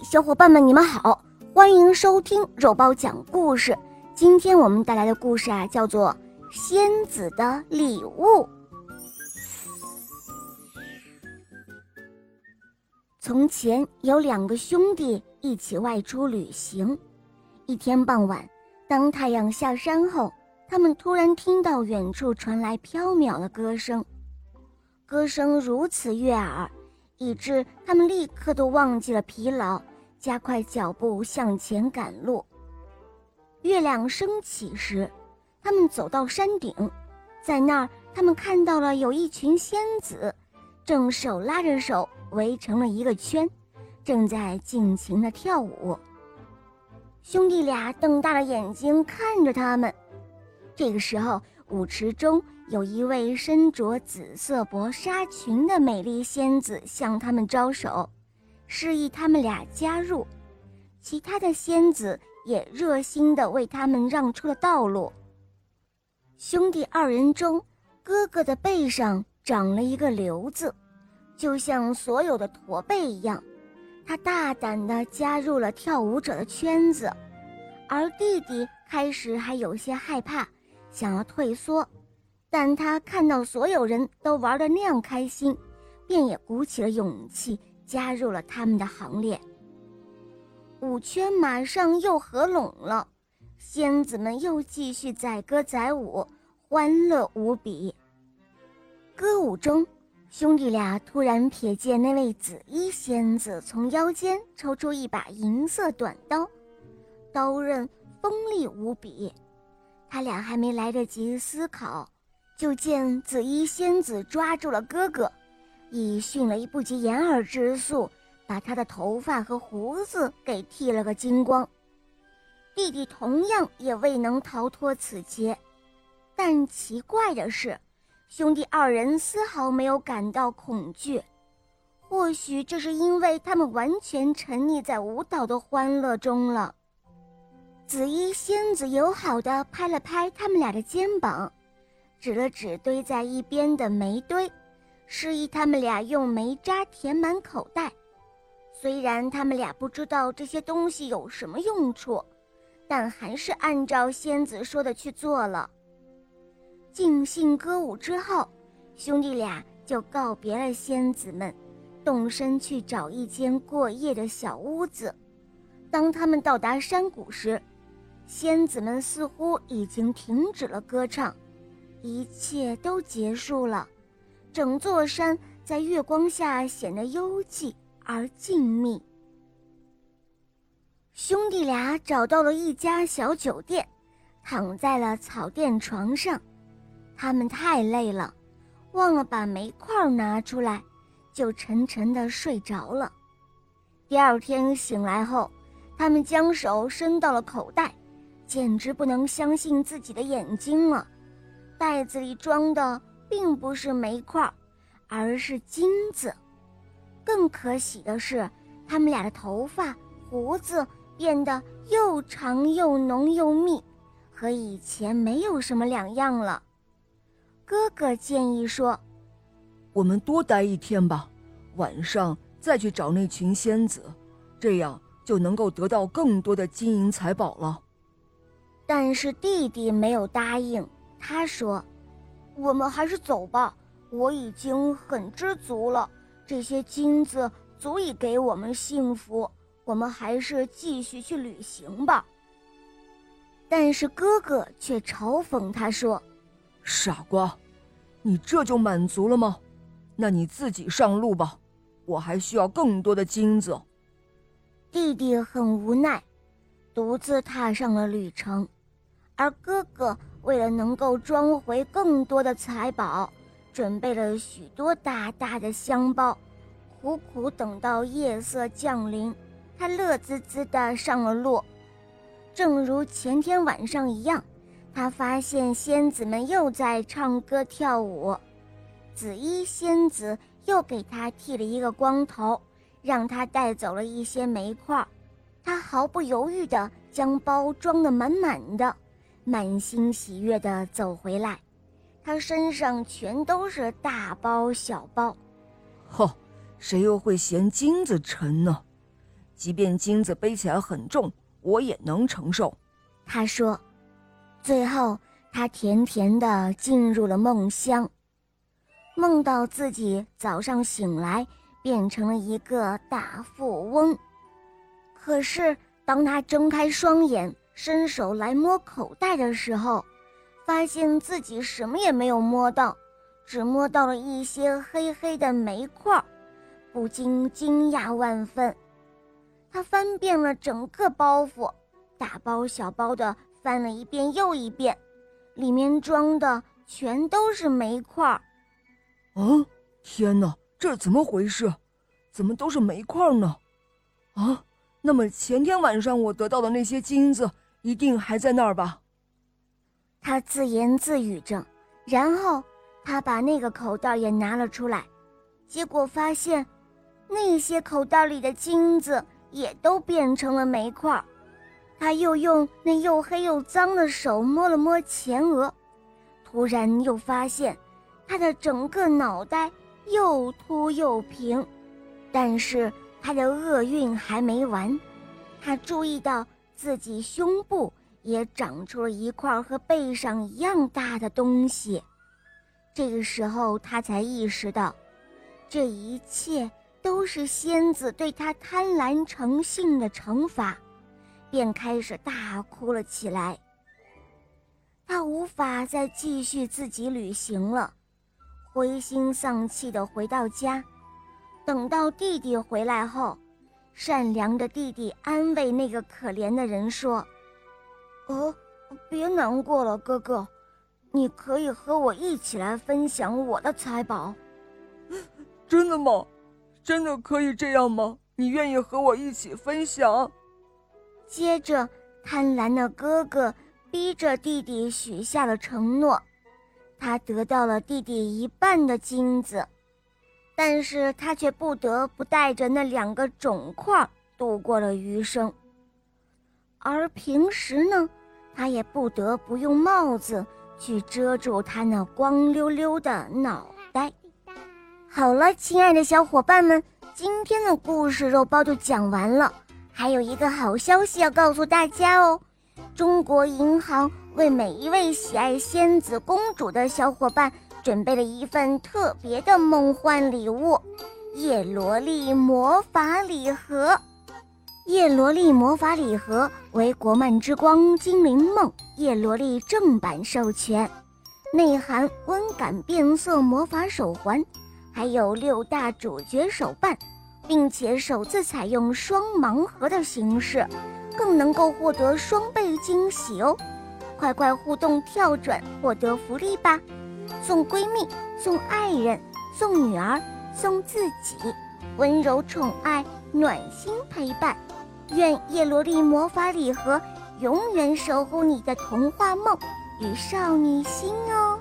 小伙伴们，你们好，欢迎收听肉包讲故事。今天我们带来的故事啊，叫做《仙子的礼物》。从前有两个兄弟一起外出旅行，一天傍晚，当太阳下山后，他们突然听到远处传来飘渺的歌声，歌声如此悦耳。以致他们立刻都忘记了疲劳，加快脚步向前赶路。月亮升起时，他们走到山顶，在那儿，他们看到了有一群仙子，正手拉着手围成了一个圈，正在尽情的跳舞。兄弟俩瞪大了眼睛看着他们。这个时候，舞池中。有一位身着紫色薄纱裙的美丽仙子向他们招手，示意他们俩加入。其他的仙子也热心地为他们让出了道路。兄弟二人中，哥哥的背上长了一个瘤子，就像所有的驼背一样。他大胆地加入了跳舞者的圈子，而弟弟开始还有些害怕，想要退缩。但他看到所有人都玩得那样开心，便也鼓起了勇气加入了他们的行列。舞圈马上又合拢了，仙子们又继续载歌载舞，欢乐无比。歌舞中，兄弟俩突然瞥见那位紫衣仙子从腰间抽出一把银色短刀，刀刃锋利无比。他俩还没来得及思考。就见紫衣仙子抓住了哥哥，以迅雷不及掩耳之速，把他的头发和胡子给剃了个精光。弟弟同样也未能逃脱此劫，但奇怪的是，兄弟二人丝毫没有感到恐惧。或许这是因为他们完全沉溺在舞蹈的欢乐中了。紫衣仙子友好地拍了拍他们俩的肩膀。指了指堆在一边的煤堆，示意他们俩用煤渣填满口袋。虽然他们俩不知道这些东西有什么用处，但还是按照仙子说的去做了。尽兴歌舞之后，兄弟俩就告别了仙子们，动身去找一间过夜的小屋子。当他们到达山谷时，仙子们似乎已经停止了歌唱。一切都结束了，整座山在月光下显得幽寂而静谧。兄弟俩找到了一家小酒店，躺在了草垫床上。他们太累了，忘了把煤块拿出来，就沉沉的睡着了。第二天醒来后，他们将手伸到了口袋，简直不能相信自己的眼睛了。袋子里装的并不是煤块，而是金子。更可喜的是，他们俩的头发、胡子变得又长又浓又密，和以前没有什么两样了。哥哥建议说：“我们多待一天吧，晚上再去找那群仙子，这样就能够得到更多的金银财宝了。”但是弟弟没有答应。他说：“我们还是走吧，我已经很知足了。这些金子足以给我们幸福，我们还是继续去旅行吧。”但是哥哥却嘲讽他说：“傻瓜，你这就满足了吗？那你自己上路吧，我还需要更多的金子。”弟弟很无奈，独自踏上了旅程，而哥哥。为了能够装回更多的财宝，准备了许多大大的香包，苦苦等到夜色降临，他乐滋滋地上了路。正如前天晚上一样，他发现仙子们又在唱歌跳舞，紫衣仙子又给他剃了一个光头，让他带走了一些煤块，他毫不犹豫地将包装得满满的。满心喜悦地走回来，他身上全都是大包小包。呵，谁又会嫌金子沉呢？即便金子背起来很重，我也能承受。”他说。最后，他甜甜的进入了梦乡，梦到自己早上醒来变成了一个大富翁。可是，当他睁开双眼，伸手来摸口袋的时候，发现自己什么也没有摸到，只摸到了一些黑黑的煤块，不禁惊讶万分。他翻遍了整个包袱，大包小包的。翻了一遍又一遍，里面装的全都是煤块儿。嗯，天哪，这怎么回事？怎么都是煤块呢？啊，那么前天晚上我得到的那些金子一定还在那儿吧？他自言自语着，然后他把那个口袋也拿了出来，结果发现那些口袋里的金子也都变成了煤块。他又用那又黑又脏的手摸了摸前额，突然又发现，他的整个脑袋又秃又平，但是他的厄运还没完，他注意到自己胸部也长出了一块和背上一样大的东西，这个时候他才意识到，这一切都是仙子对他贪婪成性的惩罚。便开始大哭了起来。他无法再继续自己旅行了，灰心丧气地回到家。等到弟弟回来后，善良的弟弟安慰那个可怜的人说：“哦，别难过了，哥哥，你可以和我一起来分享我的财宝。”真的吗？真的可以这样吗？你愿意和我一起分享？接着，贪婪的哥哥逼着弟弟许下了承诺，他得到了弟弟一半的金子，但是他却不得不带着那两个肿块度过了余生。而平时呢，他也不得不用帽子去遮住他那光溜溜的脑袋。好了，亲爱的小伙伴们，今天的故事肉包就讲完了。还有一个好消息要告诉大家哦，中国银行为每一位喜爱仙子公主的小伙伴准备了一份特别的梦幻礼物——叶罗丽魔法礼盒。叶罗丽魔法礼盒为国漫之光精灵梦叶罗丽正版授权，内含温感变色魔法手环，还有六大主角手办。并且首次采用双盲盒的形式，更能够获得双倍惊喜哦！快快互动跳转，获得福利吧！送闺蜜，送爱人，送女儿，送自己，温柔宠爱，暖心陪伴。愿叶罗丽魔法礼盒永远守护你的童话梦与少女心哦！